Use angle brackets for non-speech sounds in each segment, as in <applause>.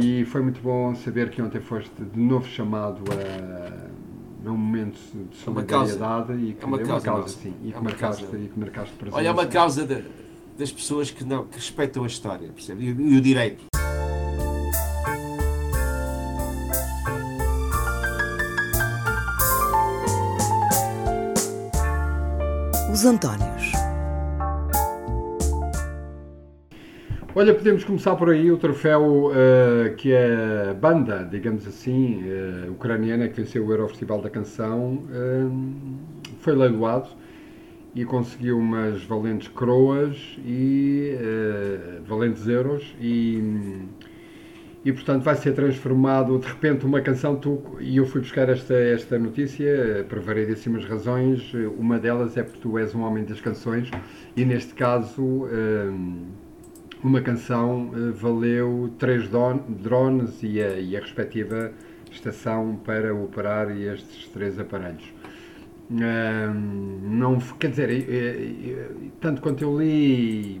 E foi muito bom saber que ontem foste de novo chamado a, a um momento de solidariedade é e que é uma é causa, sim, e É que uma marcaste, causa. e que marcaste presença. Olha, é uma causa de- das pessoas que, não, que respeitam a história, percebe? E, o- e o direito. Os Antónios. Olha, podemos começar por aí o troféu eh, que é a banda, digamos assim, eh, ucraniana que venceu o Eurofestival da Canção, eh, foi leiloado e conseguiu umas valentes coroas e valentes euros e, e portanto vai ser transformado de repente uma canção tu, e eu fui buscar esta, esta notícia por variedíssimas razões, uma delas é porque tu és um homem das canções e neste caso uma canção eh, valeu três drones e a, e a respectiva estação para operar estes três aparelhos. Não, quer dizer, eh, eh, tanto quanto eu li,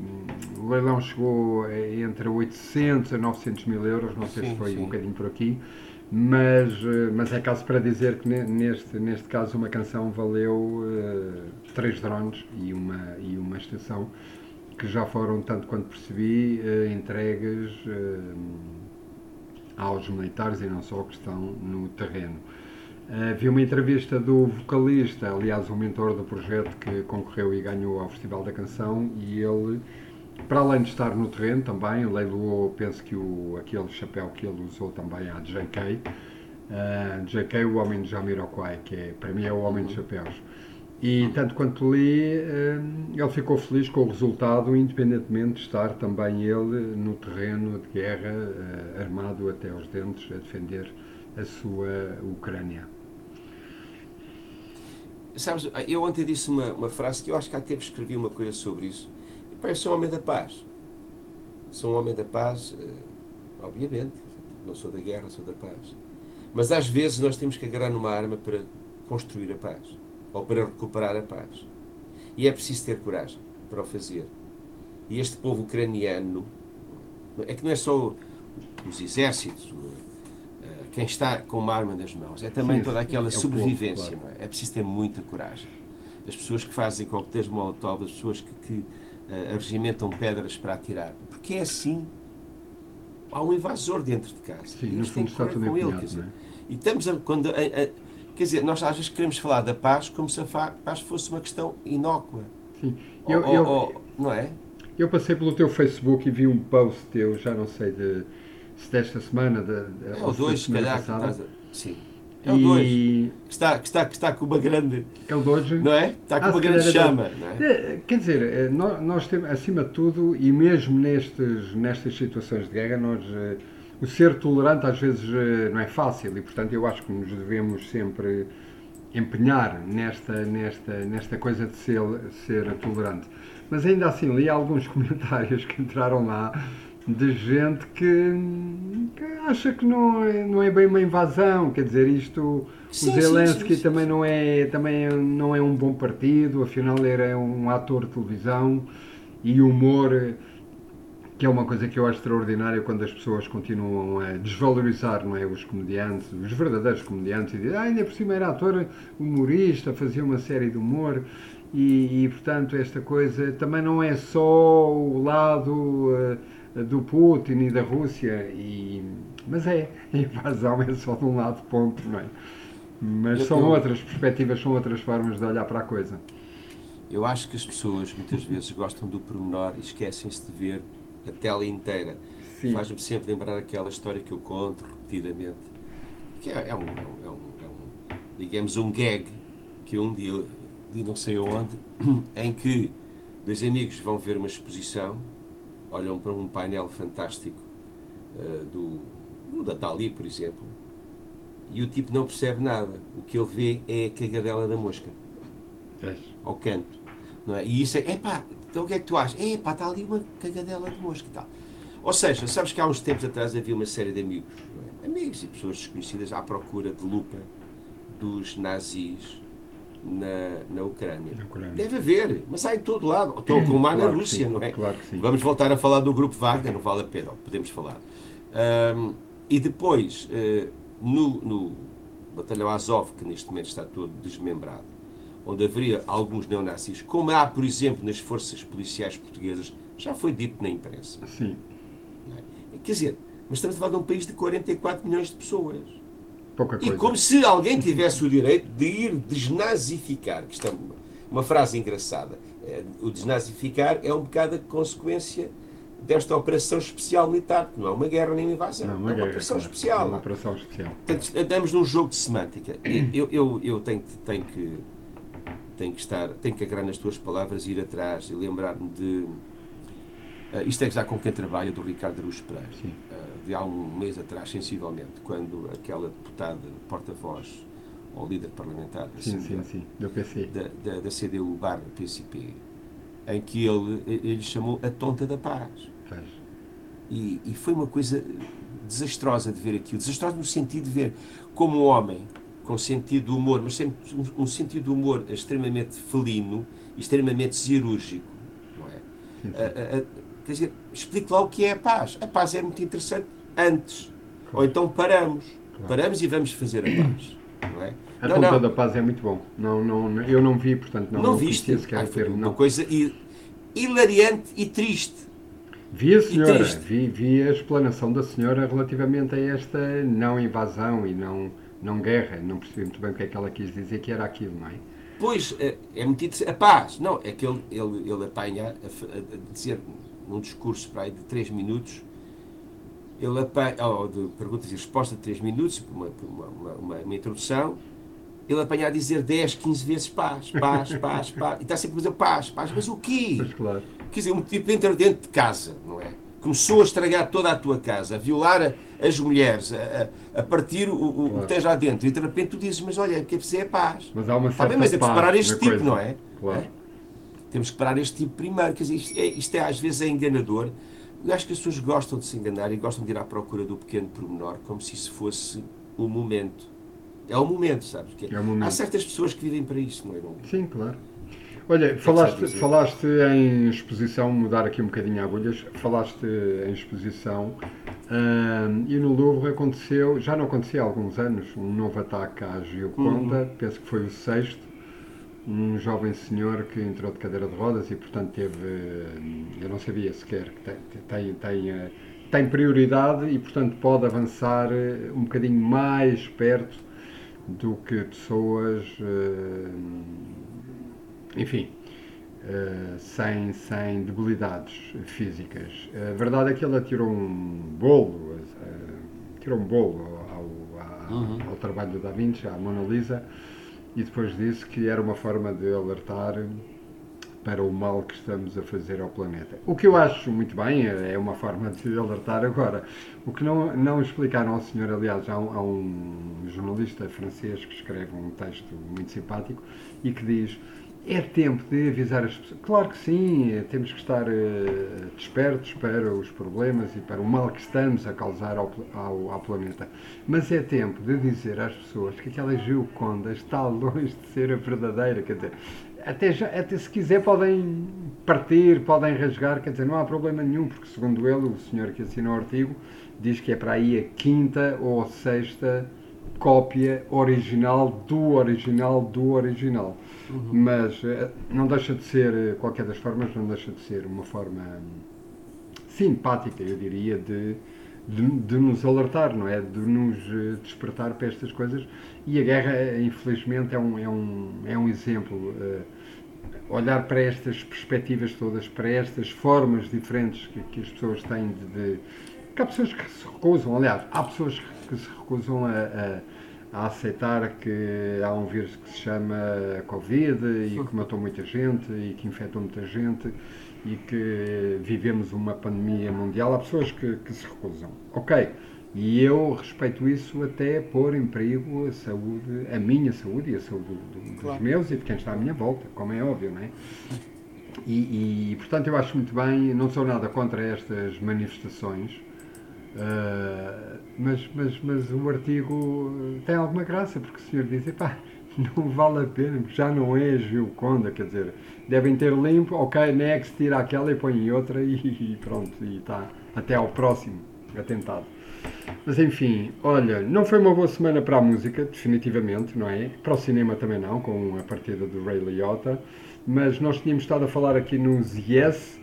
o leilão chegou entre 800 a 900 mil euros, não sei se foi sim. um bocadinho por aqui, mas, mas é caso para dizer que ne- neste, neste caso uma canção valeu três drones e uma, e uma estação que já foram, tanto quanto percebi, eh, entregues eh, aos militares e não só que estão no terreno. Vi uma entrevista do vocalista, aliás, o mentor do projeto que concorreu e ganhou ao Festival da Canção, e ele, para além de estar no terreno também, leiloou, penso que o, aquele chapéu que ele usou também à JK, eh, JK, o homem de Jamiroquai, que é, para mim é o homem de chapéus. E tanto quanto li, eh, ele ficou feliz com o resultado, independentemente de estar também ele no terreno de guerra, eh, armado até aos dentes, a defender a sua Ucrânia. Sabes, eu ontem disse uma, uma frase que eu acho que há tempo escrevi uma coisa sobre isso. Eu sou um homem da paz. Sou um homem da paz, eh, obviamente. Não sou da guerra, sou da paz. Mas às vezes nós temos que agarrar numa arma para construir a paz. Ou para recuperar a paz. E é preciso ter coragem para o fazer. E este povo ucraniano, é que não é só os exércitos, eh, quem está com uma arma nas mãos, é também toda aquela é sobrevivência. é? É preciso ter muita coragem. As pessoas que fazem coquetéis molotov, as pessoas que, que eh, regimentam pedras para atirar. Porque é assim. Há um invasor dentro de casa. Sim, E têm fundo que tudo com ele, quer dizer. é? E estamos a, quando a- a- quer dizer, nós às vezes queremos falar da paz como se a paz fosse uma questão inócua. Sim. Ou- Eu, ou- eu, ou- não é? eu passei pelo teu Facebook e vi um post teu, já não sei de, se desta semana, de, de, É o se 2, calhar. que passada. a- Sim. É o 2. E Que está, que, está, que está com uma grande. é o dois. Não é? Está com Ah, uma grande é chama. É? É, Quer dizer, eh, nó- nós temos, acima de tudo, e mesmo nestes, nestas situações de guerra, nós, eh, o ser tolerante às vezes eh, não é fácil e, portanto, eu acho que nos devemos sempre empenhar nesta, nesta, nesta coisa de ser, ser tolerante. Mas ainda assim, li alguns <laughs> comentários que entraram lá de gente que, que acha que não é, não é bem uma invasão, quer dizer, isto, Sim, o Zelensky sim, sim. também não é, também não é um bom partido, afinal é um ator de televisão e humor, que é uma coisa que eu acho extraordinária quando as pessoas continuam a desvalorizar não é, os comediantes, os verdadeiros comediantes, e dizem, ah, ainda por cima era ator humorista, fazia uma série de humor, e, e, portanto esta coisa também não é só o lado eh, do Putin e da Rússia, e, mas é, <laughs> a invasão é só de um lado ponto, não é? Mas Eu- são eu- outras perspectivas, são outras formas de olhar para a coisa. Eu acho que as pessoas muitas vezes gostam do pormenor e esquecem-se de ver a tela inteira. Faz-me sempre lembrar aquela história que eu conto repetidamente, que é, é um, é um- é um- é um, digamos, um gag que um dia li não sei onde, <clears throat> em que dois amigos vão ver uma exposição, olham para um painel fantástico eh, do, do da Dali, por exemplo, e o tipo não percebe nada. O que ele vê é a cagadela da mosca ao canto. Não é? E isso é, epá, então o que é que tu achas? Epá, está ali uma cagadela de mosca e tal. Ou seja, sabes que há uns tempos atrás havia uma série de amigos, é? amigos e pessoas desconhecidas à procura de lupa dos nazis na, na Ucrânia. Na Ucrânia. Deve haver, mas há em todo lado. Estou com o mar na Claro Rússia, sim, não é? claro que sim. Vamos voltar a falar do grupo Wagner, não vale a pena, podemos falar. Um, e depois, uh, no, no batalhão Azov, que neste momento está todo desmembrado, onde haveria alguns neonazis, como há, por exemplo, nas forças policiais portuguesas, já foi dito na imprensa. Sim. É? Quer dizer, mas estamos a falar de um país de 44 milhões de pessoas. Pouca coisa. E como se alguém tivesse o direito de ir desnazificar, que isto é uma frase engraçada. É, o desnazificar é um bocado a consequência desta operação especial militar, que não é uma guerra nem uma invasão, Não, é uma uma guerra, operação claro. especial. É uma operação especial. Portanto, andamos num jogo de semântica. Eu, eu, eu tenho, tenho que tenho que estar, tenho que agarrar nas tuas palavras, ir atrás e lembrar-me de ah, isto é já com quem trabalha do Ricardo Aruz Pereira, Sim. ah, de há um mês atrás, sensivelmente, quando aquela deputada porta-voz ou líder parlamentar da Sim, sim, Assembleia sim. Do PC. da, da, da CDU barra PCP, em que ele, ele chamou a tonta da paz. E, e foi uma coisa desastrosa de ver aquilo. Desastrosa no sentido de ver como um homem com sentido de humor, mas sempre um, um sentido de humor extremamente felino extremamente cirúrgico, não é? A- a- quer dizer, explique lá o que é a paz. A paz é muito interessante antes. Ou então paramos. Paramos e vamos fazer a paz. Não é? A não, não. da Paz é muito bom. Não, não, eu não vi, portanto, não, Não, não viste? conhecia sequer Ai, termo. uma Não. coisa hi- hilariante e triste. Vi a senhora, vi, vi a explanação da senhora relativamente a esta não invasão e não, não guerra. Não percebi muito bem o que é que ela quis dizer que era aquilo, não é? Pois, é, é interessante. A paz, não, é que ele, ele, ele apanha a, a- dizer num discurso para aí de 3 minutos, ele apanha, ou de perguntas e respostas de 3 minutos, uma, uma, uma, uma- introdução, ele apanha a dizer 10, 15 vezes paz, paz, paz, paz, e está sempre a dizer paz, paz, mas o quê? Mas claro. Quer dizer, um tipo entra dentro de casa, não é? Começou a estragar toda a tua casa, a violar a- as mulheres, a, a- partir o, o, Claro. que tens lá dentro, e de repente tu dizes, mas olha, o que é preciso é paz. Mas há uma certa bem, mas é preciso parar este tipo, coisa. não é? Claro. É? Temos que parar este tipo primeiro. Quer dizer, isto é, isto é às vezes é enganador. Eu acho que as pessoas gostam de se enganar e gostam de ir à procura do pequeno pormenor, como se isso fosse o momento. É o momento, sabes? Que É o momento. Há certas pessoas que vivem para isso, não é? Sim, claro. Olha, que falaste, falaste em exposição, mudar aqui um bocadinho agulhas, falaste em exposição e no Louvre aconteceu, já não acontecia há alguns anos, um novo ataque à Gioconda, Uhum. penso que foi o sexto, um jovem senhor que entrou de cadeira de rodas e portanto teve, eu não sabia sequer, que tem, tem, tem, eh, tem prioridade e portanto pode avançar eh, um bocadinho mais perto do que pessoas, enfim, eh, sem, sem debilidades físicas. A verdade é que ele atirou um bolo, eh, tirou um bolo ao, ao- Uhum. ao trabalho do Da Vinci, à Mona Lisa, e depois disse que era uma forma de alertar para o mal que estamos a fazer ao planeta. O que eu acho muito bem é é uma forma de alertar agora. O que não, não explicaram ao senhor, aliás, há um, há um jornalista francês que escreve um texto muito simpático e que diz é tempo de avisar as pessoas. Claro que sim, eh, temos que estar eh, despertos para os problemas e para o mal que estamos a causar ao, ao, ao planeta. Mas é tempo de dizer às pessoas que aquela Gioconda está <laughs> longe de ser a verdadeira. Quer dizer, até, já, até se quiser podem partir, podem rasgar, quer dizer, não há problema nenhum, porque segundo ele, o senhor que assinou o artigo, diz que é para aí a quinta ou a sexta cópia original do original do original. Mas eh, não deixa de ser, eh, qualquer das formas, não deixa de ser uma forma hum, simpática, eu diria, de, de, de nos alertar, não é? De nos eh, despertar para estas coisas. E a guerra, infelizmente, é um, é um, é um exemplo. olhar para estas perspectivas todas, para estas formas diferentes que, que as pessoas têm de, de- que há pessoas que se recusam, aliás, há pessoas que se recusam a, a- a aceitar que há um vírus que se chama Covid e que matou muita gente e que infectou muita gente e que vivemos uma pandemia mundial. Há pessoas que, que se recusam. Ok, e eu respeito isso até pôr em perigo a saúde, a minha saúde e a saúde do- do- dos Claro. meus e de quem está à minha volta, como é óbvio, não é? E, e, portanto eu acho muito bem, não sou nada contra estas manifestações, ah, mas, mas, mas o artigo tem alguma graça, porque o senhor diz, pá, <laughs> não vale a pena, porque já não é Gilconda, quer dizer, devem ter limpo, ok, next, tira aquela e põe outra e, <laughs> e pronto, e está até ao próximo atentado. Mas enfim, olha, não foi uma boa semana para a música, definitivamente, não é? Para o cinema também não, com a partida do Ray Liotta. Mas nós tínhamos estado a falar aqui nos Yes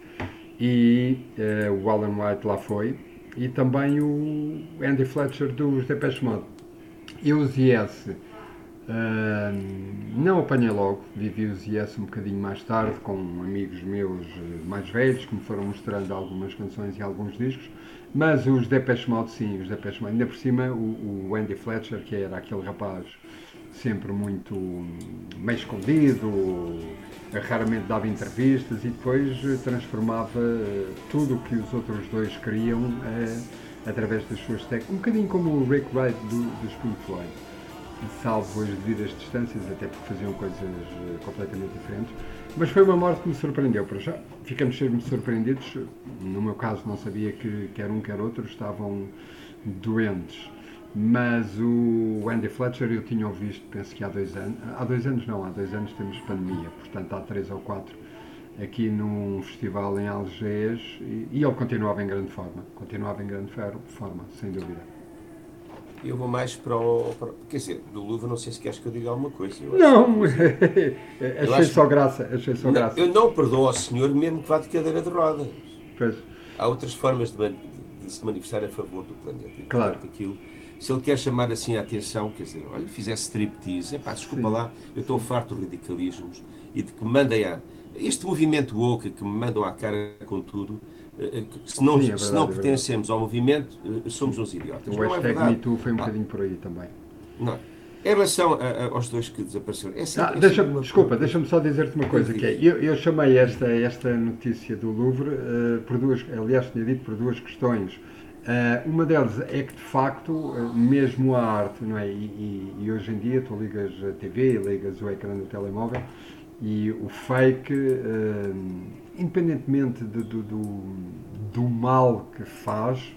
e uh, o Alan White lá foi. E também o Andy Fletcher dos Depeche Mode. E os Yes uh, não apanhei logo, vivi os Yes um bocadinho mais tarde com amigos meus eh, mais velhos que me foram mostrando algumas canções e alguns discos. Mas os Depeche Mode, sim, os Depeche Mode. Ainda por cima, o, o Andy Fletcher, que era aquele rapaz sempre muito meio escondido, raramente dava entrevistas e depois transformava tudo o que os outros dois queriam eh, através das suas técnicas. Um bocadinho como o Rick Wright do, dos Floyd, salvo as devidas distâncias, até porque faziam coisas eh, completamente diferentes. Mas foi uma morte que me surpreendeu. Para já ficamos sempre surpreendidos. No meu caso, não sabia que quer um quer outro estavam doentes. Mas o Andy Fletcher eu tinha ouvido, penso que há dois anos. Há dois anos não, há dois anos temos pandemia, portanto há três ou quatro aqui num festival em Algés e, e ele continuava em grande forma. Continuava em grande forma, sem dúvida. Eu vou mais para o. Para, quer dizer, do Louvre, não sei se queres que eu diga alguma coisa. Não, <laughs> achei acho, só graça. Achei só não, graça. Eu não perdoo ao senhor mesmo que vá de cadeira de rodas. Pois. Há outras formas de, de, se manifestar a favor do planeta. Claro. Aquilo, se ele quer chamar assim a atenção, quer dizer, olha, fizesse striptease, é pá, desculpa Sim. lá, eu estou farto de radicalismos e de que me mandem a. Este movimento woke que me mandam à cara com tudo, eh, eh, se não, Sim, é verdade, se não é pertencemos ao movimento, eh, somos uns idiotas. O hashtag é MeToo foi um ah. bocadinho por aí também. Não. Em relação a, a, aos dois que desapareceram, é sempre, ah, deixa, é desculpa, deixa-me só dizer-te uma coisa, que é, eu, eu, chamei esta, esta notícia do Louvre, uh, por duas, aliás, tinha dito por duas questões. Uh, uma delas é que, de facto, uh, mesmo a arte, não é? E, e, e, hoje em dia tu ligas a TV, ligas o ecrã do telemóvel e o fake independentemente de, do, do, do, mal que faz,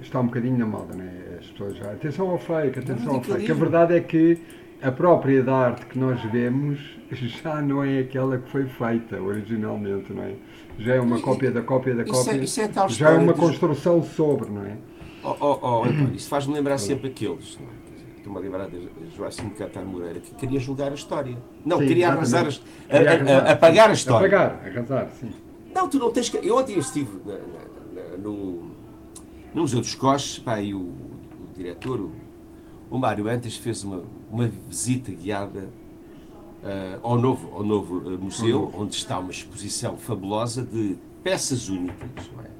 está um bocadinho na moda, né? As pessoas já, atenção ao fake, atenção ao fake. A verdade é que a própria da arte que nós vemos já não é aquela que foi feita originalmente, não é? Já é uma cópia da cópia da cópia. Isso é, isso é já é uma construção sobre, não é? Oh, oh, oh António, isso faz-me lembrar sempre aqueles, não é? estou-me a lembrar de Joaquim Catar Moreira, que queria julgar a história. Não, sim, queria arrasar, a, a, a, apagar a história. Apagar, arrasar, sim. Não, tu não tens que. Eu ontem estive na, na, na, no, no Museu dos Coches, pá, e o, o diretor, o, o Mário Antes, fez uma, uma visita guiada uh, ao novo, ao novo uh, museu, uhum. onde está uma exposição fabulosa de peças únicas, é?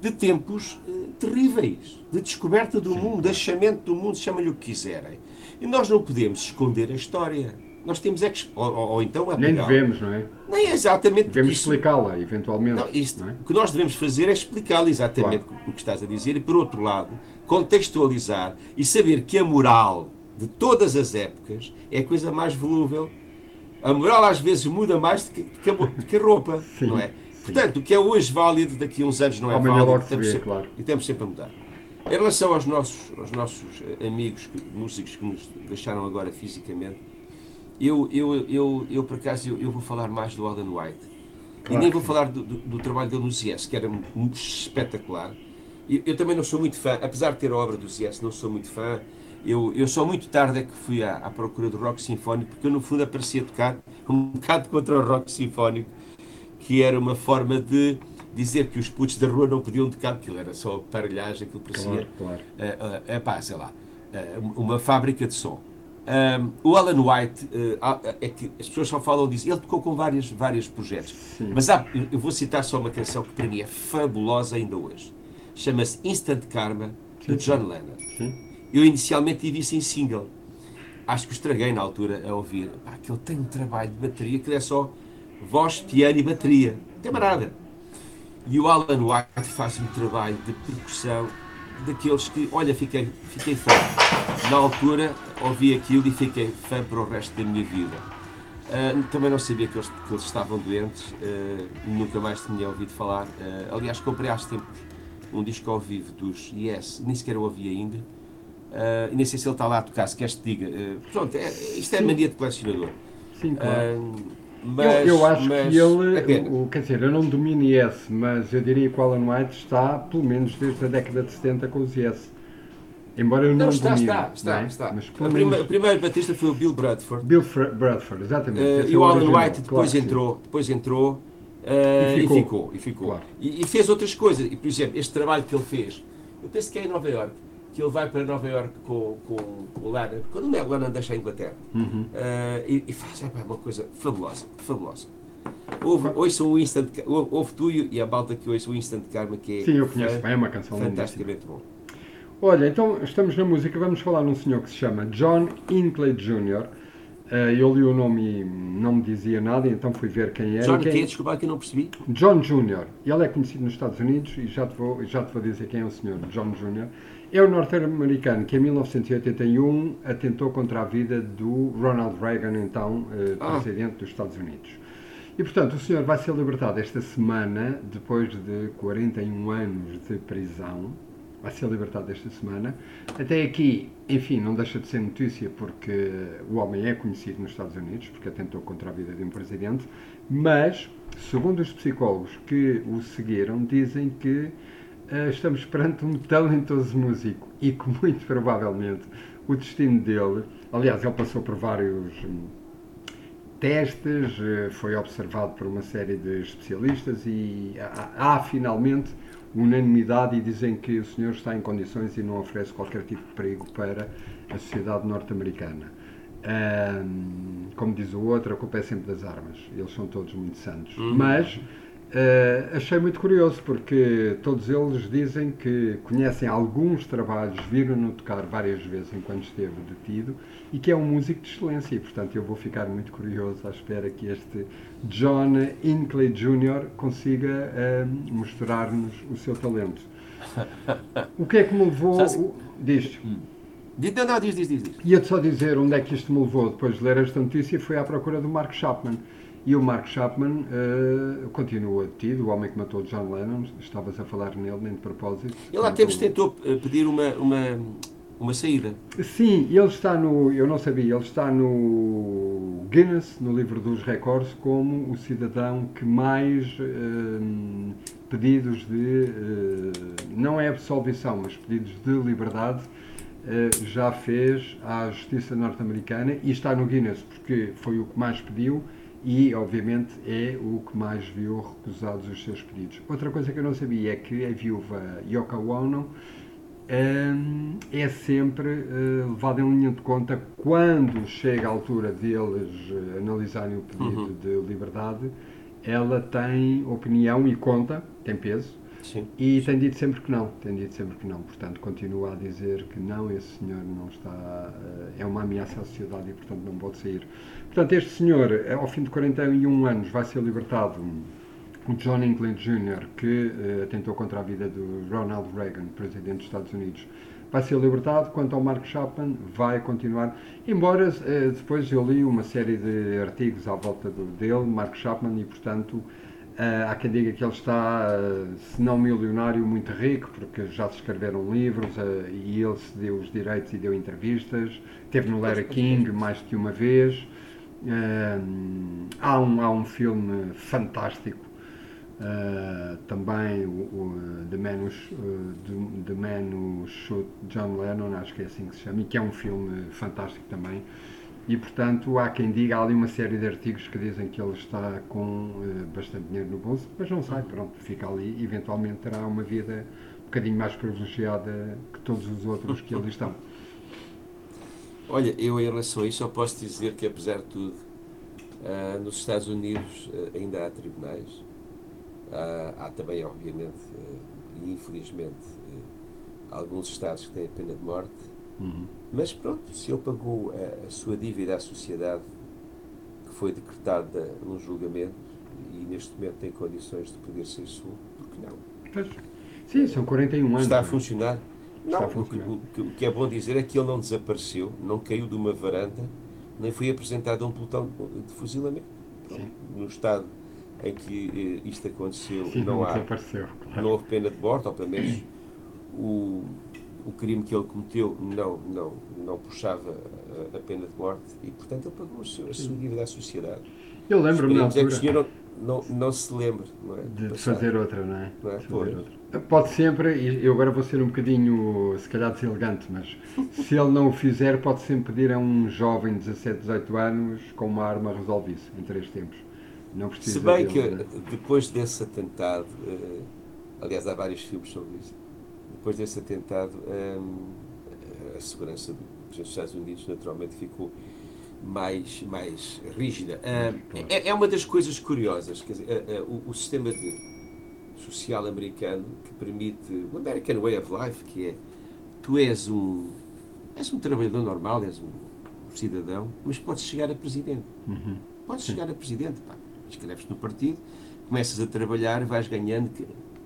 de tempos uh, terríveis, de descoberta do Sim. mundo, de achamento do mundo, chama-lhe o que quiserem. E nós não podemos esconder a história. Nós temos é que. Ou, ou então Nem devemos, não é? Nem exatamente. Devemos explicá-la, eventualmente. Não, isto, não é? O que nós devemos fazer é explicá-la exatamente claro. o que estás a dizer e, por outro lado, contextualizar e saber que a moral de todas as épocas é a coisa mais volúvel. A moral às vezes muda mais do que, que a roupa, <laughs> Sim. não é? Portanto, o que é hoje válido, daqui a uns anos não é Amanhã válido. Estamos, sempre, claro. E estamos sempre a mudar. Em relação aos nossos, aos nossos amigos músicos que nos deixaram agora fisicamente, eu, eu, eu, eu por acaso, eu, eu vou falar mais do Alan White. Claro. E nem vou falar do, do, do, trabalho dele no Yes, que era muito espetacular. Eu, eu, também não sou muito fã, apesar de ter a obra do Yes, não sou muito fã. Eu, eu só muito tarde é que fui à, à procura do rock sinfónico, porque eu no fundo aparecia tocar <laughs> um bocado contra o rock sinfónico que era uma forma de dizer que os putos da rua não podiam tocar, aquilo era só aparelhagem, aquilo parecia. Claro, claro. Uh, uh, pá, sei lá, uh, uma fábrica de som. Um, o Alan White, é que as pessoas só falam disso, ele tocou com vários, vários projetos, Sim. mas há, eu vou citar só uma canção que para mim é fabulosa ainda hoje. Chama-se Instant Karma, de John Lennon. Sim. Eu inicialmente tive isso em single. Acho que estraguei na altura a ouvir. Pá, que tem um trabalho de bateria que é só voz, piano e bateria. Não tem mais nada. E o Alan White faz um trabalho de percussão daqueles que, olha, fiquei, fiquei fã. Na altura ouvi aquilo e fiquei fã para o resto da minha vida. Uh, também não sabia que eles, que eles estavam doentes, uh, nunca mais tinha ouvido falar. Uh, aliás, comprei há tempos um disco ao vivo dos Yes, nem sequer o ouvi ainda. E nem sei se ele está lá a tocar, se queres te diga. pronto, é, isto é Sim. mania de colecionador. Sim, claro. Mas, eu, eu, acho mas, que ele, o, quer dizer, eu não domino Yes, mas eu diria que o Alan White está, pelo menos desde a década de 70, com os Yes. Embora eu não, Não, está, domine, está, está, é? está. Mas pelo prima- menos o primeiro batista foi o Bill Bradford. Bill Fra- Bradford, exatamente. E é o Alan White depois claro que sim. entrou, depois entrou E e ficou. ficou, e ficou. Claro. E, e fez outras coisas. E, por exemplo, este trabalho que ele fez, eu penso que é em Nova York, que ele vai para Nova York com, com, com o Lennon, quando o Lennon deixa a Inglaterra, Uhum. eh, e, e faz epá, uma coisa fabulosa, fabulosa. Houve, ouçam o Instant, houve, houve tu e a balda que ouça o Instant Karma, que é Sim, eu conheço bem, é uma canção fantasticamente bom. Olha, então estamos na música, vamos falar num senhor que se chama John Hinckley Jr. Eh, eu li o nome e não me dizia nada, então fui ver quem era. John, Quem- que é? Desculpa, que eu não percebi. John Jr. Ele é conhecido nos Estados Unidos e já te vou, já te vou dizer quem é o senhor. John Jr. É o norte-americano que em 1981 atentou contra a vida do Ronald Reagan, então eh, Ah. presidente dos Estados Unidos. E portanto o senhor vai ser libertado esta semana, depois de 41 anos de prisão. Vai ser libertado esta semana. Até aqui, enfim, não deixa de ser notícia porque o homem é conhecido nos Estados Unidos, porque atentou contra a vida de um presidente, mas, segundo os psicólogos que o seguiram, dizem que estamos perante um talentoso músico e que muito provavelmente o destino dele, aliás, ele passou por vários hum, testes, eh, foi observado por uma série de especialistas e há, há finalmente unanimidade e dizem que o senhor está em condições e não oferece qualquer tipo de perigo para a sociedade norte-americana. Ahm, como diz o outro, a culpa é sempre das armas. Eles são todos muito santos. Mas eh, achei muito curioso porque todos eles dizem que conhecem alguns trabalhos, viram-no tocar várias vezes enquanto esteve detido e que é um músico de excelência. E, portanto, eu vou ficar muito curioso à espera que este John Hinckley Jr. consiga eh, mostrar-nos o seu talento. O que é que me levou. O- Diz. Diz, não, não, diz, diz, diz. diz. Ia-te só dizer onde é que isto me levou depois de ler esta notícia, foi à procura do Mark Chapman. E o Mark Chapman eh, continua detido, o homem que matou John Lennon, estavas a falar nele, nem de propósito. Ele há tempos tentou eh, pedir uma, uma, uma saída. Sim, ele está no, eu não sabia, ele está no Guinness, no livro dos recordes, como o cidadão que mais eh, pedidos de, eh, não é absolvição, mas pedidos de liberdade já fez à justiça norte-americana e está no Guinness porque foi o que mais pediu e, obviamente, é o que mais viu recusados os seus pedidos. Outra coisa que eu não sabia é que a viúva Yoko Ono hum, é sempre eh, levada em linha de conta quando chega a altura deles eh, analisarem o pedido Uhum. de liberdade, ela tem opinião e conta, tem peso, Sim. e tem dito sempre que não, tem dito sempre que não. Portanto, continua a dizer que não, esse senhor não está, eh, é uma ameaça à sociedade e, portanto, não pode sair. Portanto, este senhor, eh, ao fim de 41 anos, vai ser libertado. O John Hinckley Jr., que eh, atentou contra a vida do Ronald Reagan, presidente dos Estados Unidos, vai ser libertado. Quanto ao Mark Chapman, vai continuar. Embora depois eu li uma série de artigos à volta dele, Mark Chapman, e, portanto, ah, há quem diga que ele está, ah, se não milionário, muito rico, porque já se escreveram livros ah, e ele se deu os direitos e deu entrevistas. Teve no Larry King mais que uma vez. Há, um, há um filme fantástico. também o, o, The, Man Who, The, The Man Who Shoot John Lennon, acho que é assim que se chama, e que é um filme fantástico também. E, portanto, há quem diga, há ali uma série de artigos que dizem que ele está com eh, bastante dinheiro no bolso, mas não sai, pronto, fica ali eventualmente terá uma vida um bocadinho mais privilegiada que todos os outros que ali estão. <laughs> Olha, eu em relação a isso só posso dizer que apesar de tudo, ah, nos Estados Unidos ah, ainda há tribunais. Há, há também, obviamente, ah, e infelizmente, alguns estados que têm a pena de morte. Mas pronto, se ele pagou a, a sua dívida à sociedade, que foi decretada num julgamento, e neste momento tem condições de poder ser solto, porque não? Pois, sim, são 41 anos. Está a é? funcionar? Não, a o que, funcionar. o que- o que é bom dizer é que ele não desapareceu, não caiu de uma varanda, nem foi apresentado a um pelotão de fuzilamento. Sim. No estado em que eh, isto aconteceu, Sim, não, não há, não houve pena de morte, ou pelo menos <clears throat> o, o crime que ele cometeu não, não, não puxava a, a pena de morte e, portanto, ele pagou a sua, a sua dívida à sociedade. Eu lembro-me na é que o altura senhor não, não, não se lembre não é? de Passado. fazer outra, não é? Não é? De fazer outra. Pode sempre, e eu agora vou ser um bocadinho, se calhar, deselegante, mas <laughs> se ele não o fizer, pode sempre pedir a um jovem de 17, 18 anos com uma arma resolve isso em três tempos. Não precisa Se bem dele, que depois desse atentado, eh, aliás, há vários filmes sobre isso, depois desse atentado, eh, a segurança dos Estados Unidos naturalmente ficou mais, mais rígida. Eh, é, é uma das coisas curiosas, quer dizer, eh, eh, o, sistema social americano que permite, o American Way of Life, que é, tu és um, és um trabalhador normal, és um cidadão, mas podes chegar a presidente. Uhum. Podes chegar a presidente, pá. Escreves no partido, começas a trabalhar, vais ganhando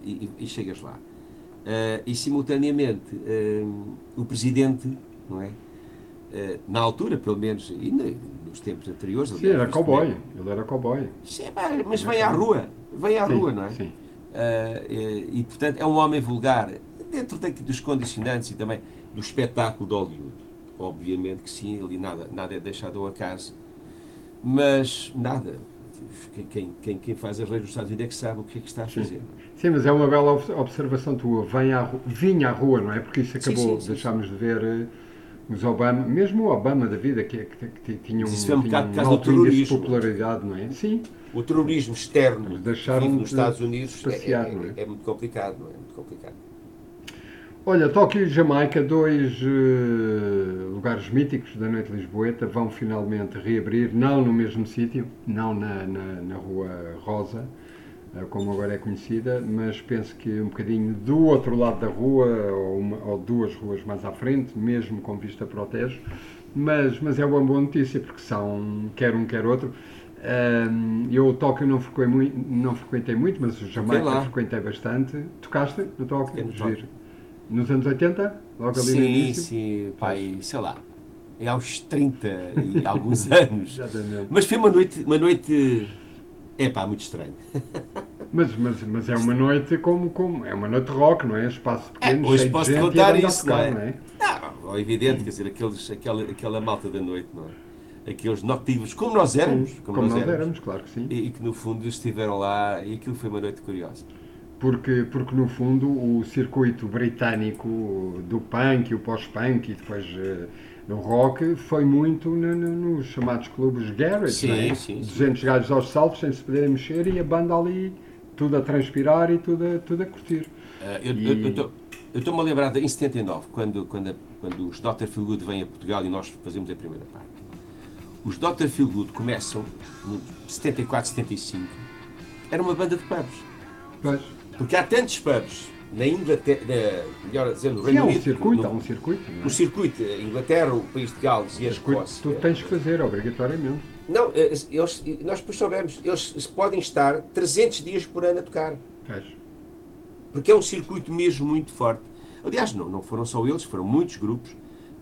e, e- e chegas lá. Ah, e simultaneamente ah, o presidente, não é? Ah, na altura, pelo menos, e nos tempos anteriores, Sim, era cowboy. Ele era cowboy. Sim, pá, mas vem à rua, vem à Sim, rua, não é? Sim. E, e, portanto é um homem vulgar dentro daqui dos condicionantes e também do espetáculo de Hollywood. Obviamente que sim, ali nada, nada é deixado ao acaso, mas nada. Quem, quem, quem, quem faz as leis dos Estados Unidos é que sabe o que é que está a fazer. Sim, mas é uma bela ob- observação tua. Vem à, vinha à rua, não é? Porque isso Sim, acabou, sim, sim, deixámos de ver eh, os Obama, mesmo o Obama da vida, que, que, que tinha um, Isso foi um tinha um alto índice de popularidade, não é? Sim, O terrorismo externo deixaram nos de Estados Unidos é, passear, é- é? é muito complicado, não é? Muito complicado. Olha, Tóquio e Jamaica, dois eh, lugares míticos da noite lisboeta, vão finalmente reabrir, não no mesmo sítio, não na, na, na Rua Rosa, como agora é conhecida, mas penso que um bocadinho do outro lado da rua, ou, uma- ou duas ruas mais à frente, mesmo com vista para o Tejo. Mas, mas é uma boa notícia, porque são quer um, quer outro. Eu o Tóquio não frequentei, muito, não frequentei muito, mas o Jamaica frequentei bastante. Tocaste no Tóquio? No. Tóquio. Nos anos 80? Logo ali no Sim, início? sim, pai, sei lá, é aos 30 e alguns <laughs> anos. Exatamente. Mas foi uma noite, uma noite, é pá, muito estranha. <laughs> Mas, mas, mas é uma noite como, como. É uma noite rock, não é? Espaço pequeno, hoje cheio de posso gente contar isso, tocar, não é? Não, é evidente, quer dizer, aqueles, aquela, aquela malta da noite, não é? Aqueles notivos, como nós éramos, Sim, como, nós, éramos, claro que sim. E, e que no fundo estiveram lá e aquilo foi uma noite curiosa. Porque, porque no fundo o circuito britânico do punk e o pós-punk e depois no rock foi muito no- no- nos chamados clubes garage, Sim, não é? sim, sim. 200 gajos aos saltos sem se poderem mexer e a banda ali tudo a transpirar e tudo a, tudo a curtir. Ah, eu E- estou-me a lembrar de, em 79, quando, quando, a- quando os Dr. Feelgood vêm a Portugal e nós fazemos a primeira parte. Os Dr. Feelgood começam em 74, 75. Era uma banda de pubs. Pois, Porque há tantos pubs na Inglaterra, na, melhor dizendo, no sim, Reino há um Unido, circuito, no, há um circuito. Não é? no circuito, a Inglaterra, o país de Gales e a Escócia. tu tens que fazer, obrigatoriamente. Não, eh, eles, nós depois soubemos, eles podem estar 300 dias por ano a tocar. Porque é um circuito mesmo muito forte. Aliás, não, não foram só eles, foram muitos grupos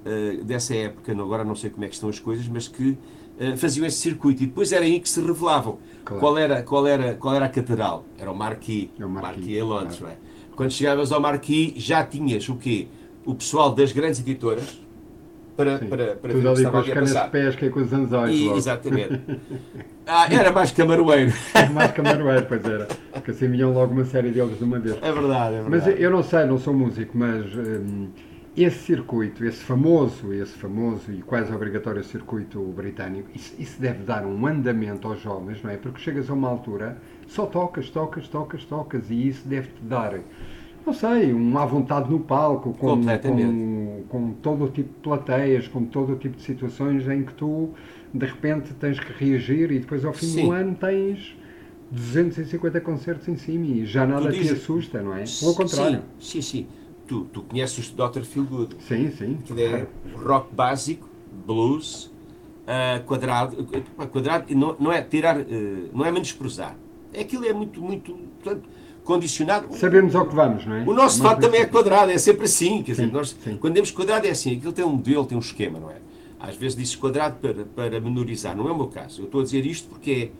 eh, dessa época, agora não sei como é que estão as coisas, mas que eh, faziam esse circuito e depois era aí que se revelavam Claro. qual, era, qual, era, qual era a catedral. Era o Marquis, É o Marquis, Marquis em Londres. claro. não é? Quando chegavas ao Marquis já tinhas o quê? O pessoal das grandes editoras para, Sim. para, para ver Tudo o que estava ali a canas de passar. pesca e com os anzóis E- exatamente. <laughs> Ah, era mais camaroeiro. Mais camaroeiro, pois era. Porque assim vinham logo uma série deles de uma vez. É verdade, é verdade. Mas eu não sei, não sou músico, mas hum, esse circuito, esse famoso, esse famoso e quase obrigatório circuito britânico, isso, isso deve dar um andamento aos jovens, não é? Porque chegas a uma altura, só tocas, tocas, tocas, tocas, e isso deve-te dar, não sei, uma vontade no palco, com, com, com todo o tipo de plateias, com todo o tipo de situações em que tu, de repente, tens que reagir e depois ao fim Sim. do ano tens 250 concertos em cima e já nada te dizes- assusta, não é? Pelo contrário. Sim, sim, sim. Tu, tu conheces os Dr. Feelgood. Sim, sim. que é rock básico, blues, ah, quadrado, ah, quadrado não, não é tirar, eh, não é menosprezar. Aquilo é muito, muito portanto, condicionado. Sabemos ao que vamos, não é? O nosso fato também é quadrado, é sempre assim. Quer dizer, Sim, nós, sim. quando temos quadrado é assim, aquilo tem um modelo, tem um esquema, não é? Às vezes dizes quadrado para, para menorizar, não é o meu caso. Eu estou a dizer isto porque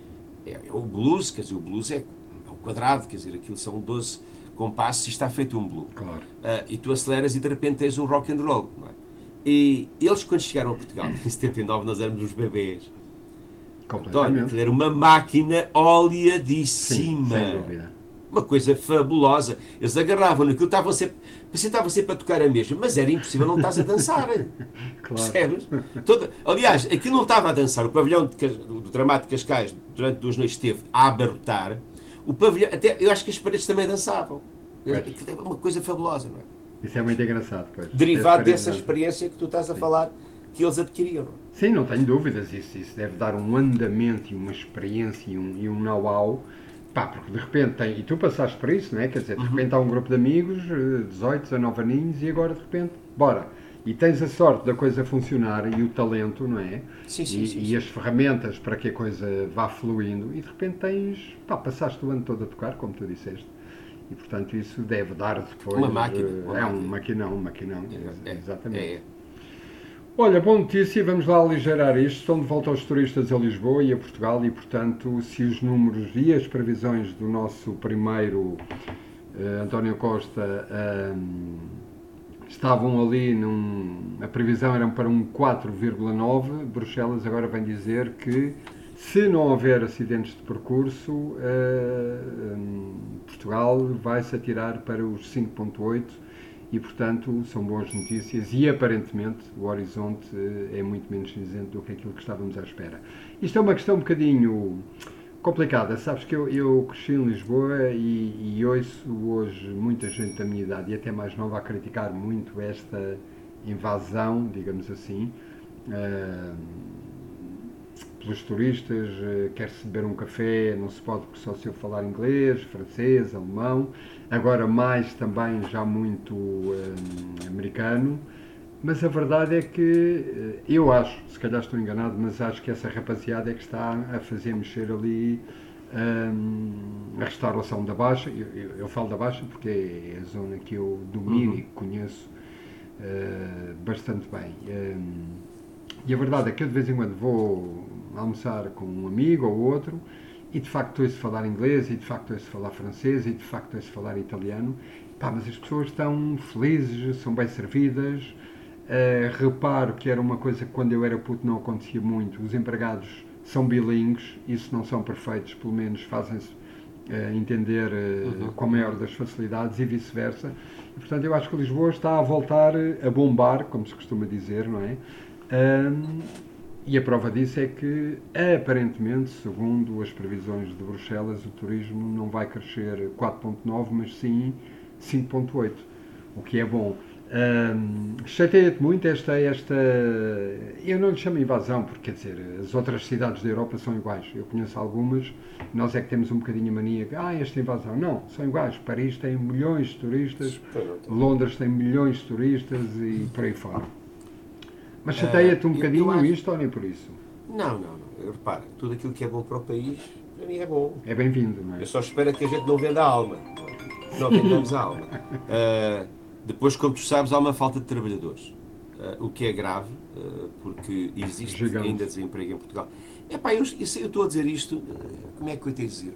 é, é, é o blues, quer dizer, o blues é, é o quadrado, quer dizer, aquilo são 12 compassos e está feito um blues. Claro. Ah, e tu aceleras e de repente tens um rock and roll. Não é? E eles, quando chegaram a Portugal, em <laughs> 79, nós éramos os bebês. Completamente. aquilo era uma máquina Sim, oleadíssima. sem dúvida. Uma coisa fabulosa. Eles agarravam naquilo, estavam sempre, você estava sempre a tocar a mesma, mas era impossível não estás a dançar. <laughs> claro. Percebes? Toda, aliás, aqui não estava a dançar. O pavilhão de, do Dramático de Cascais, durante duas noites, esteve a abarrotar. O pavilhão, até, eu acho que as paredes também dançavam. É uma coisa fabulosa, não é? Isso é muito engraçado, pois. Derivado dessa experiência que tu estás a Sim. falar que eles adquiriram. Sim, não tenho dúvidas. Isso, isso deve dar um andamento e uma experiência e um, e um know-how. Pá, porque de repente tem. E tu passaste por isso, não é? Quer dizer, de uhum. repente há um grupo de amigos, 18, 19 aninhos, e agora de repente, bora. E tens a sorte da coisa funcionar e o talento, não é? Sim, sim, e, sim, e as ferramentas para que a coisa vá fluindo. E de repente tens. Pá, passaste o ano todo a tocar, como tu disseste. E portanto isso deve dar depois. Uma máquina. Uma é máquina. um maquinão, um maquinão. É, exatamente. É, é. Olha, boa notícia, vamos lá aligerar isto. Estão de volta os turistas a Lisboa e a Portugal e, portanto, se os números e as previsões do nosso primeiro uh, António Costa uh, estavam ali, num, a previsão era para um 4,9, Bruxelas agora vem dizer que se não houver acidentes de percurso, uh, um, Portugal vai se atirar para os 5,8 e, portanto, são boas notícias e, aparentemente, o horizonte é muito menos cinzento do que aquilo que estávamos à espera. Isto é uma questão um bocadinho complicada. Sabes que eu, eu cresci em Lisboa e, e ouço hoje muita gente da minha idade e até mais nova a criticar muito esta invasão, digamos assim, uh, pelos turistas. Uh, Quer-se beber um café, não se pode porque só se eu falar inglês, francês, alemão agora mais também já muito um, americano, mas a verdade é que eh, eu acho, se calhar estou enganado, mas acho que essa rapaziada é que está a fazer mexer ali um, a restauração da Baixa. Eu, eu, eu, falo da Baixa porque é a zona que eu domino uhum. e conheço uh, bastante bem. Um, e a verdade é que eu de vez em quando vou almoçar com um amigo ou outro e de facto ouço falar inglês, e de facto ouço falar francês, e de facto ouço falar italiano. Pá, mas as pessoas estão felizes, são bem servidas. Uh, reparo que era uma coisa que quando eu era puto não acontecia muito. Os empregados são bilíngues, isso não são perfeitos, pelo menos fazem-se uh, entender uh, uhum. com a maior das facilidades e vice-versa. Portanto, eu acho que Lisboa está a voltar a bombar, como se costuma dizer, não é? E a prova disso é que, aparentemente, segundo as previsões de Bruxelas, o turismo não vai crescer 4,9, mas sim 5,8, o que é bom. Um, Chateia-te muito esta, esta. Eu não lhe chamo invasão, porque quer dizer, as outras cidades da Europa são iguais. Eu conheço algumas, nós é que temos um bocadinho a mania que, ah, esta invasão. Não, são iguais. Paris tem milhões de turistas, Londres tem milhões de turistas e por aí fora. Mas chateia-te um uh, bocadinho acho... isto ou nem por isso? Não, não, não. Eu reparo, tudo aquilo que é bom para o país, para mim é bom. É bem-vindo, não é? Eu só espero que a gente não venda a alma. Não vendamos a alma. Uh, <laughs> depois, como tu sabes, há uma falta de trabalhadores. Uh, o que é grave, porque existe Gigante. ainda desemprego em Portugal. Epá, eu, eu, eu estou a dizer isto, como é que eu tenho a dizer?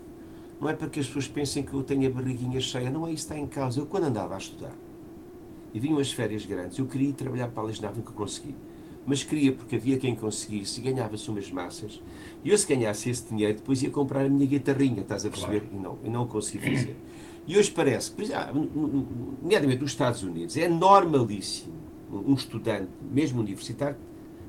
Não é para que as pessoas pensem que eu tenho a barriguinha cheia, não é isso que está em causa. Eu, quando andava a estudar e vinham as férias grandes, eu queria ir trabalhar para a Legisnave, nunca consegui mas queria porque havia quem conseguisse e ganhava-se umas massas. E eu, se ganhasse esse dinheiro, depois ia comprar a minha guitarrinha, estás a perceber? Claro. E não, eu não consegui fazer. E hoje parece, por exemplo, nomeadamente nos Estados Unidos, é normalíssimo um estudante, mesmo universitário,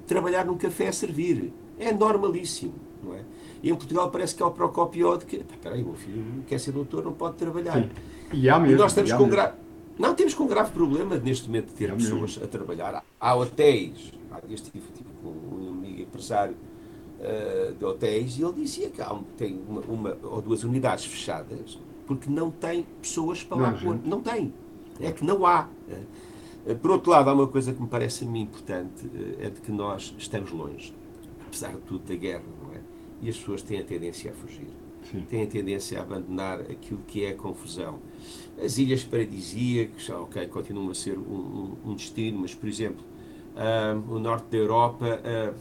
trabalhar num café a servir. É normalíssimo, não é? E em Portugal parece que é o Procopio de que, espera aí, meu filho quer ser doutor, não pode trabalhar. E há mesmo. E nós estamos com grave... Não, temos com um grave problema neste momento de ter é pessoas mesmo. a trabalhar. Há hotéis eu estive tipo, com um amigo empresário uh, de hotéis e ele dizia que há, tem uma, uma, ou duas unidades fechadas porque não tem pessoas para lá pôr. Não tem. É que não há. Uh, por outro lado, há uma coisa que me parece a mim importante, uh, é de que nós estamos longe, apesar de tudo, da guerra, não é? E as pessoas têm a tendência a fugir. Sim. Têm a tendência a abandonar aquilo que é a confusão. As ilhas paradisíacas, ok, continuam a ser um, um, um destino, mas, por exemplo, uh, o norte da Europa, uh,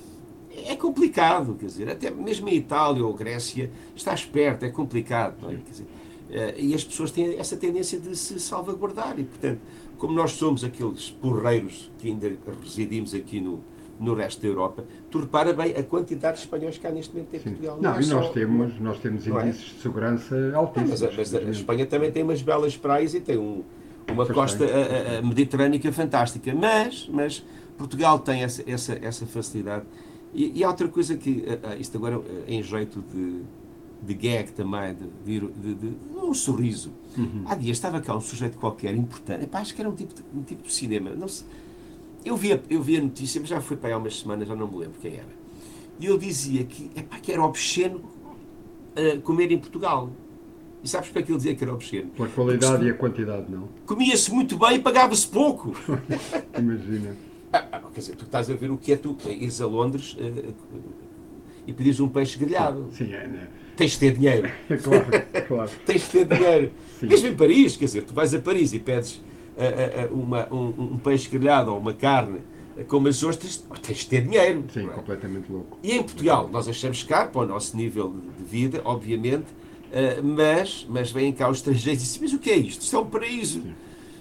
é complicado, quer dizer, até mesmo em Itália ou Grécia está esperto, é complicado, é? Dizer, uh, e as pessoas têm essa tendência de se salvaguardar e, portanto, como nós somos aqueles porreiros que ainda residimos aqui no, no resto da Europa. Tu repara bem a quantidade de espanhóis que há neste momento em Sim. Portugal. Não, é e só- nós temos, nós temos não é? índices de segurança Não, altíssimos. mas, a- mas a felizmente. Espanha também tem umas belas praias e tem um- uma Pois costa a- a- a mediterrânica fantástica. Mas, mas Portugal tem essa, essa, essa facilidade. E, e há outra coisa que, ah, ah, isto agora eh, em jeito de, de gag também, de, de, de- de- um sorriso. Uhum. Há dias estava cá um sujeito qualquer importante, Epá, acho que era um tipo de, um tipo de cinema. Não sei, eu, vi a, eu vi a notícia, mas já foi para aí há umas semanas, já não me lembro quem era. E ele dizia que, epá, que era obsceno ah, comer em Portugal. E sabes para que ele dizia que era obsceno? Pela qualidade e a quantidade, não. Comia-se muito bem e pagava-se pouco. <laughs> Imagina. Ah, ah, quer dizer, tu estás a ver o que é tu ires a Londres eh, e pedires um peixe grelhado. Sim, é, né? Tens de ter dinheiro. É <laughs> claro, claro. <laughs> Tens de ter dinheiro. Sim. Mesmo em Paris, quer dizer, tu vais a Paris e pedes uma- um, um peixe grelhado ou uma carne com umas ostras, tens de ter dinheiro. Sim, não é? completamente louco. E em Portugal, nós achamos caro para o nosso nível de vida, obviamente, eh, mas, mas vêm cá os estrangeiros e dizem, mas o que é isto? Isto é um paraíso.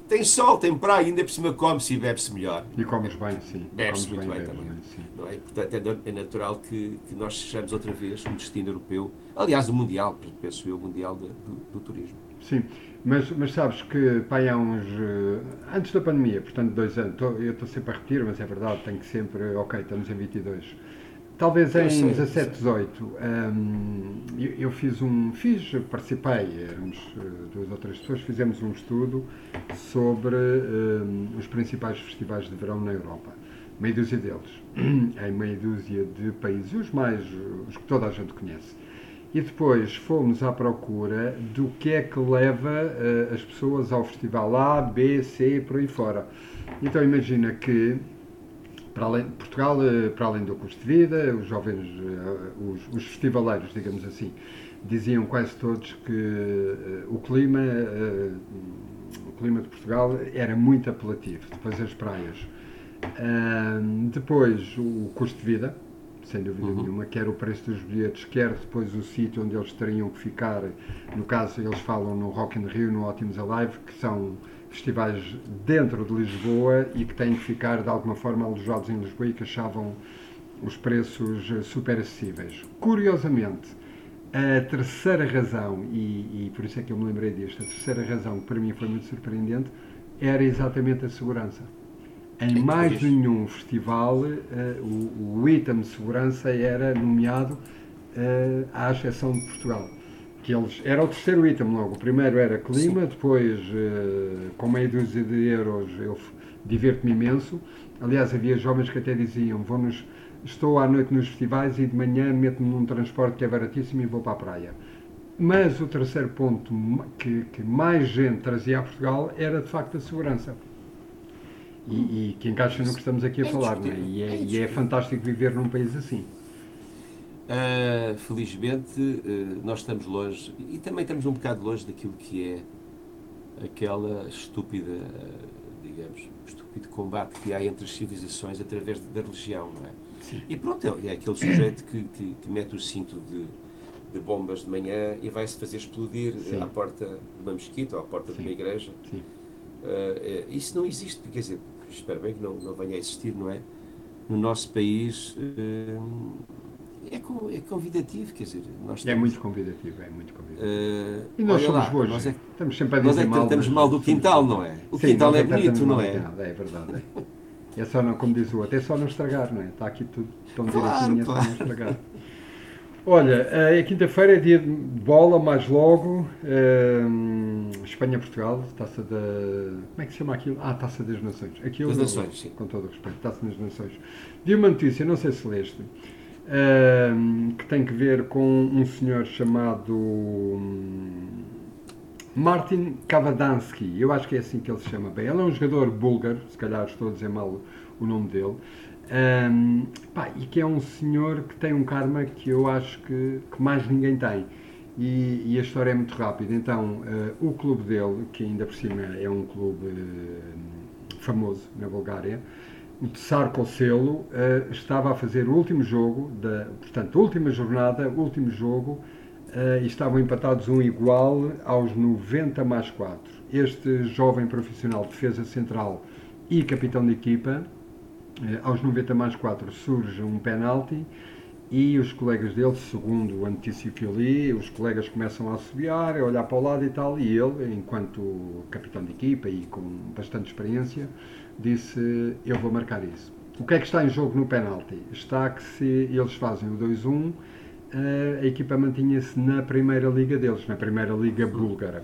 Tem sol, tem praia, ainda por cima come-se e bebe-se melhor. E comes bem, sim. Bebe-se muito bem bebes também. sim. Não é? Portanto, é é natural que, que nós sejamos outra vez um destino europeu, aliás, o mundial, penso eu, o mundial de- do, do turismo. Sim, mas, mas sabes que pai, há uns. eh, Antes da pandemia, portanto, dois anos, tô- eu estou sempre a repetir, mas é verdade, tenho que sempre. Ok, estamos em 22. Talvez em sei, eu 17, 18, hum, eu, eu fiz um. Fiz, participei, éramos eh, duas ou três pessoas, fizemos um estudo sobre hum, os principais festivais de verão na Europa. Meia dúzia deles, <clears throat> em meia dúzia de países, os mais. os que toda a gente conhece. E depois fomos à procura do que é que leva eh, as pessoas ao festival A, B, C, por aí fora. Então imagina que para além, Portugal, eh, para além do custo de vida, os jovens, eh, os, os festivaleiros, digamos assim, diziam quase todos que o clima, o clima de Portugal era muito apelativo. Depois as praias. Depois o custo de vida, sem dúvida Uhum. nenhuma, quer o preço dos bilhetes, quer depois o sítio onde eles teriam que ficar. No caso, eles falam no Rock in Rio, no Ótimos Alive, que são festivais dentro de Lisboa e que têm que ficar de alguma forma alojados em Lisboa e que achavam os preços eh, super acessíveis. Curiosamente, a terceira razão, e, e por isso é que eu me lembrei disto, a terceira razão que para mim foi muito surpreendente, era exatamente a segurança. Em mais depois? nenhum festival, eh, o, o item de segurança era nomeado, eh, à exceção de Portugal. Que eles, era o terceiro item logo. O primeiro era clima, depois, eh, com meia dúzia de euros, eu divirto-me imenso. Aliás, havia jovens que até diziam: vou nos, estou à noite nos festivais e de manhã meto-me num transporte que é baratíssimo e vou para a praia. Mas o terceiro ponto que, que mais gente trazia a Portugal era de facto a segurança. E, e que encaixa no que estamos aqui a É falar, não é? E é é, e é fantástico viver num país assim. Ah, felizmente, ah, nós estamos longe, e também estamos um bocado longe daquilo que é aquela estúpida, ah, digamos, estúpido combate que há entre as civilizações através da religião, não é? Sim. E pronto, é é aquele sujeito que, que, que mete o cinto de, de bombas de manhã e vai-se fazer explodir Sim. à porta de uma mesquita ou à porta de Sim. uma igreja. Sim. É, isso não existe, quer dizer, espero bem que não, não venha a existir, não é? No nosso país ah, é, é convidativo, quer dizer, nós É temos, muito convidativo, é muito convidativo. ah, E nós somos lá, boas. Nós é, estamos sempre a nós dizer é que mal. tratamos mal do quintal, não é? O Sim, quintal nós é bonito, não é? quintal, É verdade. É. É só não, como diz o outro, é só não estragar, não é? Está aqui tudo tão Claro, direitinho, é só claro. não estragar. Olha, eh, é quinta-feira, é dia de bola, mais logo. eh, Espanha-Portugal, taça da. Como é que se chama aquilo? Ah, taça das Nações. Aquilo, Das Nações, sim. Com todo o respeito, taça das Nações. Vi uma notícia, não sei se leste, eh, que tem que ver com um senhor chamado. hum, Martin Kavadansky, eu acho que é assim que ele se chama bem. Ele é um jogador búlgaro, se calhar estou a dizer mal o nome dele, Ahm, pá, e que é um senhor que tem um karma que eu acho que, que mais ninguém tem. E, e a história é muito rápida. Então, eh, o clube dele, que ainda por cima é um clube eh, famoso na Bulgária, o Tsar Koselo, eh, estava a fazer o último jogo, da, portanto, última jornada, último jogo, e estavam empatados um igual aos 90 mais 4. Este jovem profissional de defesa central e capitão de equipa aos 90 mais 4 surge um penalti e os colegas dele, segundo antecipou ali, os colegas começam a assobiar, a olhar para o lado e tal, e ele, enquanto capitão de equipa e com bastante experiência, disse: Eu vou marcar isso. O que é que está em jogo no penalti? Está que se eles fazem o 2-1, eh, a equipa mantinha-se na primeira liga deles, na primeira liga búlgara.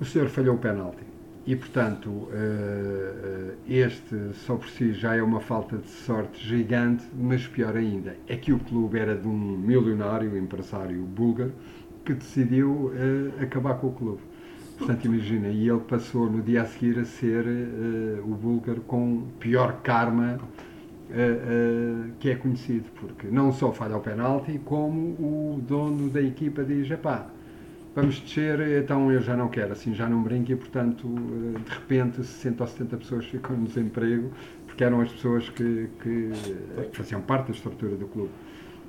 O senhor falhou o penalti. E, portanto, eh, este só por si já é uma falta de sorte gigante, mas pior ainda, é que o clube era de um milionário empresário búlgaro que decidiu uh, acabar com o clube. Portanto, imagina, e ele passou no dia a seguir a ser o búlgaro com pior karma que é conhecido, porque não só falha o penalti, como o dono da equipa diz: pá, vamos descer, então eu já não quero, assim já não brinco e, portanto, de repente 60 ou 70 pessoas ficam no desemprego, porque eram as pessoas que, que faziam parte da estrutura do clube.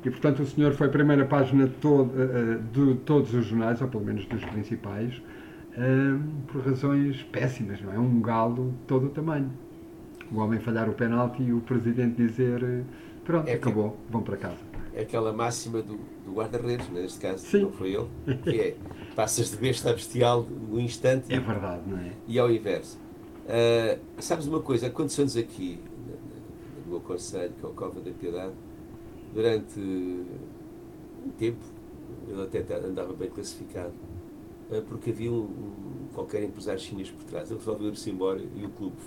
E, portanto, o senhor foi a primeira página de, todo, de todos os jornais, ou pelo menos dos principais, por razões péssimas, não é? Um galo de todo o tamanho. O homem falhar o penalti e o presidente dizer pronto, é acabou, vão para casa. Aquela máxima do, do guarda-redes, né? neste caso Sim. não foi ele, que é passas de besta a bestial no instante. É verdade, não é? E ao inverso. Uh, sabes uma coisa, aconteceu-nos aqui, no meu conselho, que é o Cova da Piedade, durante um tempo, ele até andava bem classificado, uh, porque havia um, um, qualquer empresário chinês por trás. Ele resolveu ir-se embora e o clube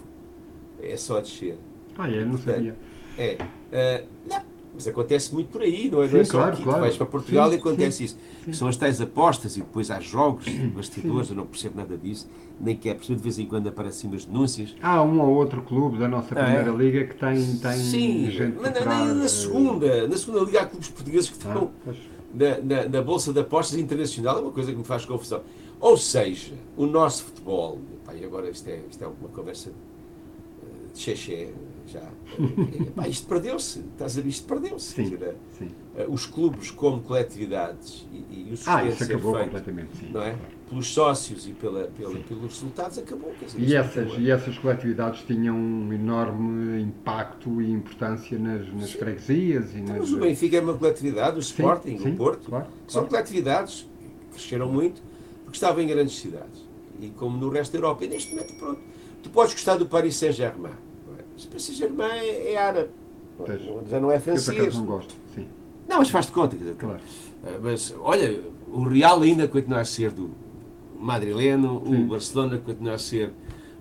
é só descer. Ah, é? Não Portanto, sabia. É. Uh, não, mas acontece muito por aí, não é? Sim, não é só claro, aqui. Claro. Tu vais para Portugal sim, e acontece sim, isso. Sim. São as tais apostas e depois há jogos, bastidores, eu não percebo nada disso, nem quer perceber. De vez em quando aparecem umas denúncias. Há um ou outro clube da nossa ah, Primeira é? Liga que tem, tem sim, gente mas na, na, na, segunda, na segunda Liga há clubes portugueses que estão ah, na, na, na, Bolsa de Apostas Internacional, é uma coisa que me faz confusão. Ou seja, o nosso futebol, e agora isto é, isto é uma conversa de xexé, já. Pá, isto perdeu-se, estás a ver? Isto perdeu-se. Eh, os clubes como coletividades e, e o ah, isso acabou feito, completamente, sim. Não é? Pelos sócios e pela, pela pelos resultados, acabou. Dizer, e, essas, e essas coletividades tinham um enorme impacto e importância nas, nas freguesias. E então, nas... Mas o Benfica é uma coletividade, o Sporting, sim, o Porto, claro, são claro. coletividades que cresceram muito porque estavam em grandes cidades. E como no resto da Europa, e neste momento, pronto. Tu podes gostar do Paris Saint-Germain o Paris Saint-Germain é, é árabe. Pois. Já não é francês. Eu não gosto, sim. Não, mas faz-te conta. Dizer, claro. Eh, mas, olha, o Real ainda continua a ser do madrileno, sim. o Barcelona continua a ser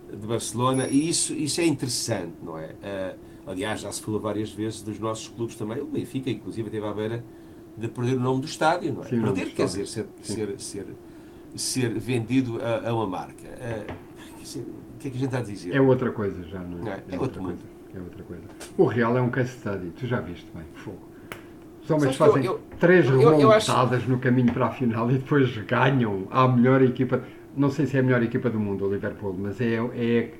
de Barcelona, e isso, isso é interessante, não é? Uh, aliás, já se falou várias vezes dos nossos clubes também. O Benfica, inclusive, teve à beira de perder o nome do estádio, não é? Sim, perder quer dizer ser, ser, ser, ser, vendido a, a uma marca. Uh, que é que a gente está a dizer? É outra coisa já, não é? É, é outra coisa. É outra coisa. O Real é um case study, tu já viste bem, fogo. Os homens fazem eu, eu, três remontadas acho... no caminho para a final e depois ganham a melhor equipa. Não sei se é a melhor equipa do mundo, o Liverpool, mas é, é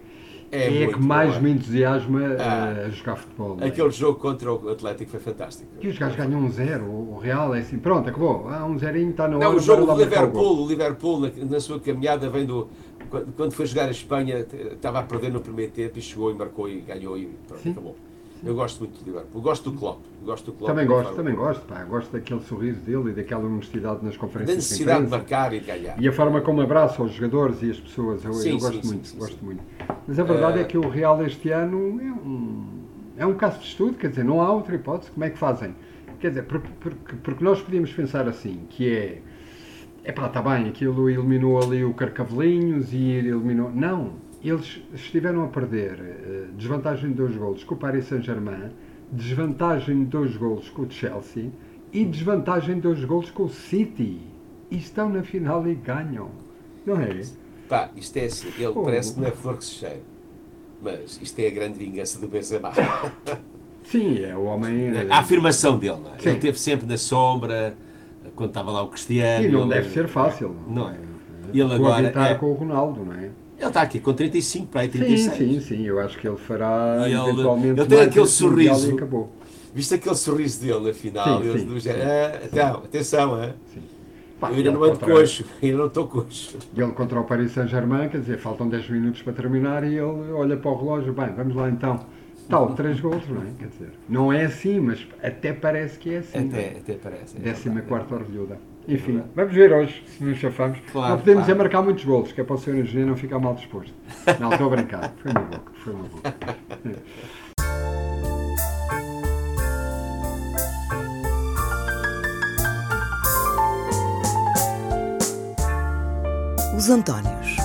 é, é a que mais me entusiasma ah, a jogar futebol. É? Aquele é? jogo contra o Atlético foi fantástico. E os gajos ganham um zero. O Real é assim, pronto, acabou. Há um zerinho, está na hora. Não, o jogo do Liverpool, o Liverpool na, na, sua caminhada vem do. Quando foi jogar a Espanha, estava a perder no primeiro tempo e chegou e marcou e ganhou e pronto, Sim. acabou. Eu gosto muito do Liverpool. Gosto do Klopp. Gosto do Klopp também gosto, também gosto. Pá. Gosto daquele sorriso dele e daquela honestidade nas conferências. Da necessidade de, marcar e de ganhar. E a forma como abraça os jogadores e as pessoas. Eu, sim, eu gosto sim, muito, sim, gosto muito. Mas a verdade uh... é que o Real este ano é um, é um caso de estudo, quer dizer, não há outra hipótese. Como é que fazem? Quer dizer, porque, porque, porque nós podíamos pensar assim, que é é pá, está bem, aquilo eliminou ali o Carcavelinhos e eliminou. Não, eles estiveram a perder uh, desvantagem de dois golos com o Paris Saint-Germain, desvantagem de dois golos com o Chelsea e desvantagem de dois golos com o City. E estão na final e ganham. Não é? Pá, isto é assim, ele oh. parece que não é flor que se cheira. Mas isto é a grande vingança do Benzema. Sim, é o homem. A afirmação dele, não é? Ele esteve sempre na sombra, quando estava lá o Cristiano. E não deve ser fácil. Não é? Ele agora. É... com o Ronaldo, não é? Ele está aqui com 35 para aí, 36. Sim, sim, sim. Eu acho que ele fará ele, eventualmente. Ele tem aquele sorriso. E acabou. Viste aquele sorriso dele na final? Sim, sim, do sim. Ah, então, atenção, é? Sim. Pá, eu ainda não ando coxo, ainda não estou coxo. Ele contra o Paris Saint-Germain, quer dizer, faltam 10 minutos para terminar e ele olha para o relógio, bem, vamos lá então. Tal, três gols, não é? Quer dizer, não é assim, mas até parece que é assim. Até, até parece. é Décima verdade, quarta é verdade. orelhuda. Enfim, verdade. vamos ver hoje se nos chafamos. Claro, não podemos claro. é marcar muitos golos, que é para o Sr. Engenheiro não ficar mal disposto. Não, estou a brincar. Foi uma boca, foi uma boca. Os Antónios.